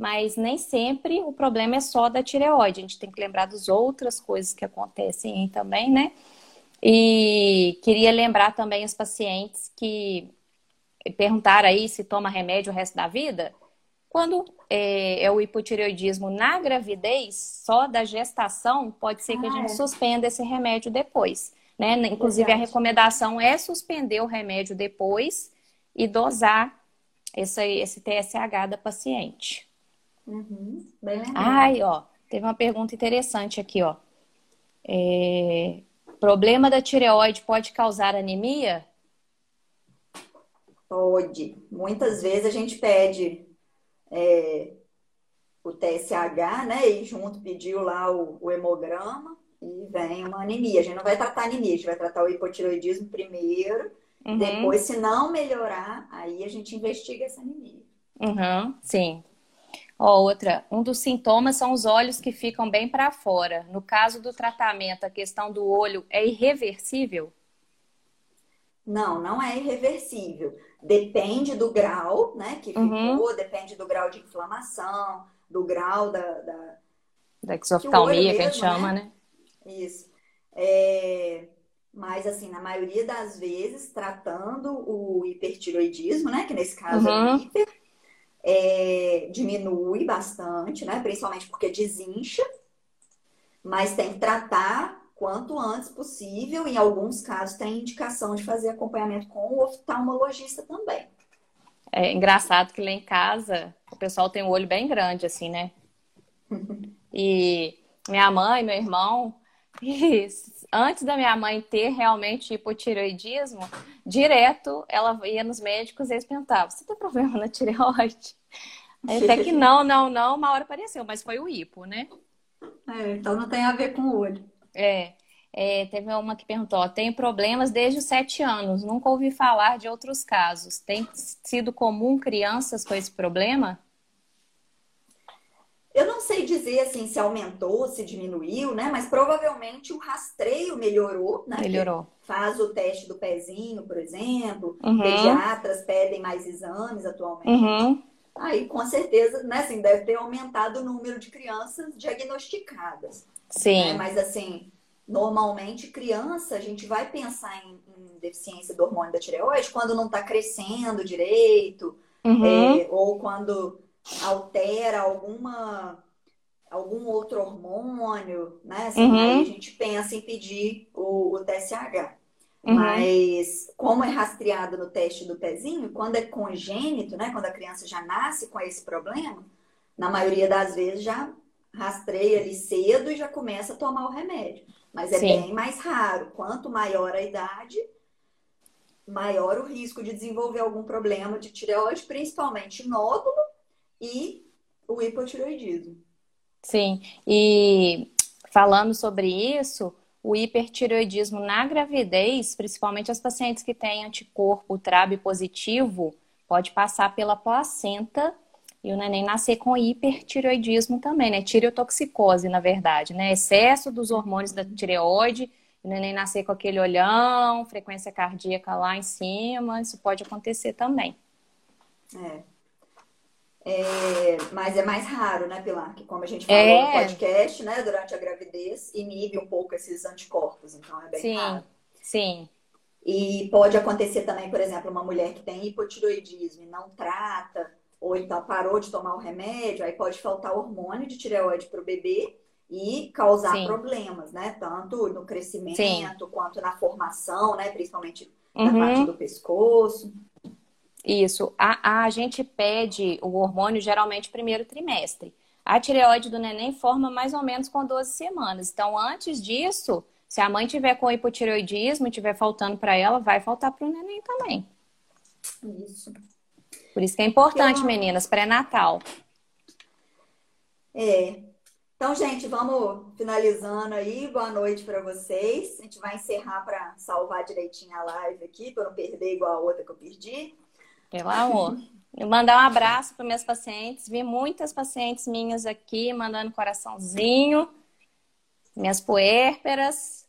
mas nem sempre o problema é só da tireoide. A gente tem que lembrar das outras coisas que acontecem também, né? E queria lembrar também os pacientes que perguntaram aí se toma remédio o resto da vida. Quando é, é o hipotireoidismo na gravidez, só da gestação, pode ser que ah, a gente é. suspenda esse remédio depois. Né? Inclusive, Verdade. a recomendação é suspender o remédio depois e dosar esse, esse TSH da paciente.
Uhum, bem
Ai, ó, teve uma pergunta interessante aqui, ó. É... Problema da tireoide pode causar anemia?
Pode. Muitas vezes a gente pede é, o TSH, né? E junto pediu lá o, o hemograma e vem uma anemia. A gente não vai tratar anemia, a gente vai tratar o hipotiroidismo primeiro. Uhum. Depois, se não melhorar, aí a gente investiga essa anemia.
Uhum, sim. Ó, outra, um dos sintomas são os olhos que ficam bem para fora. No caso do tratamento, a questão do olho é irreversível?
Não, não é irreversível. Depende do grau, né, que uhum. ficou, depende do grau de inflamação, do grau da... Da,
da exoftalmia, que, que a gente chama, né?
né? Isso. É... Mas, assim, na maioria das vezes, tratando o hipertiroidismo, né, que nesse caso uhum. é hiper, é, diminui bastante, né? Principalmente porque desincha, mas tem que tratar quanto antes possível. Em alguns casos tem indicação de fazer acompanhamento com o oftalmologista também.
É engraçado que lá em casa o pessoal tem o olho bem grande, assim, né? e minha mãe, meu irmão, antes da minha mãe ter realmente hipotireoidismo, direto ela ia nos médicos e eles perguntavam: você tem problema na tireoide? Até que não, não, não, uma hora apareceu, mas foi o hipo, né?
É, então não tem a ver com o olho.
É, é, teve uma que perguntou: tenho problemas desde os sete anos, nunca ouvi falar de outros casos. Tem sido comum crianças com esse problema?
Eu não sei dizer assim se aumentou, se diminuiu, né? Mas provavelmente o rastreio melhorou, né?
Melhorou.
Faz o teste do pezinho, por exemplo. Uhum. Pediatras pedem mais exames atualmente. Uhum. Aí, com certeza, né, assim, deve ter aumentado o número de crianças diagnosticadas.
Sim. Né?
Mas, assim, normalmente, criança, a gente vai pensar em, em deficiência do hormônio da tireoide quando não está crescendo direito, uhum. é, ou quando altera alguma algum outro hormônio, né? Assim, uhum. A gente pensa em pedir o, o TSH. Uhum. Mas como é rastreado no teste do pezinho, quando é congênito, né? Quando a criança já nasce com esse problema, na maioria das vezes já rastreia ali cedo e já começa a tomar o remédio. Mas é Sim. bem mais raro. Quanto maior a idade, maior o risco de desenvolver algum problema de tireoide, principalmente nódulo e o hipotiroidismo.
Sim, e falando sobre isso, o hipertiroidismo na gravidez, principalmente as pacientes que têm anticorpo TRAB positivo, pode passar pela placenta e o neném nascer com hipertiroidismo também, né? Tireotoxicose, na verdade, né? Excesso dos hormônios da tireoide, o neném nascer com aquele olhão, frequência cardíaca lá em cima, isso pode acontecer também.
É. É, mas é mais raro, né, Pilar? Que como a gente falou é. no podcast, né, durante a gravidez, inibe um pouco esses anticorpos, então é bem
sim,
raro.
Sim.
E pode acontecer também, por exemplo, uma mulher que tem hipotiroidismo e não trata, ou então parou de tomar o remédio, aí pode faltar hormônio de tireoide para o bebê e causar sim. problemas, né? Tanto no crescimento sim. quanto na formação, né? Principalmente na uhum. parte do pescoço.
Isso. A, a gente pede o hormônio geralmente primeiro trimestre. A tireoide do neném forma mais ou menos com 12 semanas. Então, antes disso, se a mãe tiver com hipotireoidismo e tiver faltando para ela, vai faltar para o neném também.
Isso.
Por isso que é importante, meninas, pré-natal.
É. Então, gente, vamos finalizando aí. Boa noite para vocês. A gente vai encerrar para salvar direitinho a live aqui, para não perder igual a outra que eu perdi.
Pelo amor. Mandar um abraço para minhas pacientes. Vi muitas pacientes minhas aqui mandando coraçãozinho. Minhas puérperas.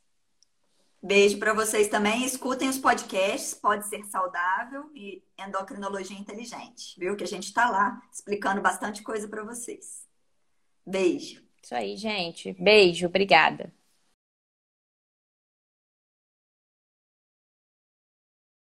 Beijo para vocês também. Escutem os podcasts, pode ser saudável e endocrinologia inteligente, viu? Que a gente está lá explicando bastante coisa para vocês. Beijo.
Isso aí, gente. Beijo, obrigada.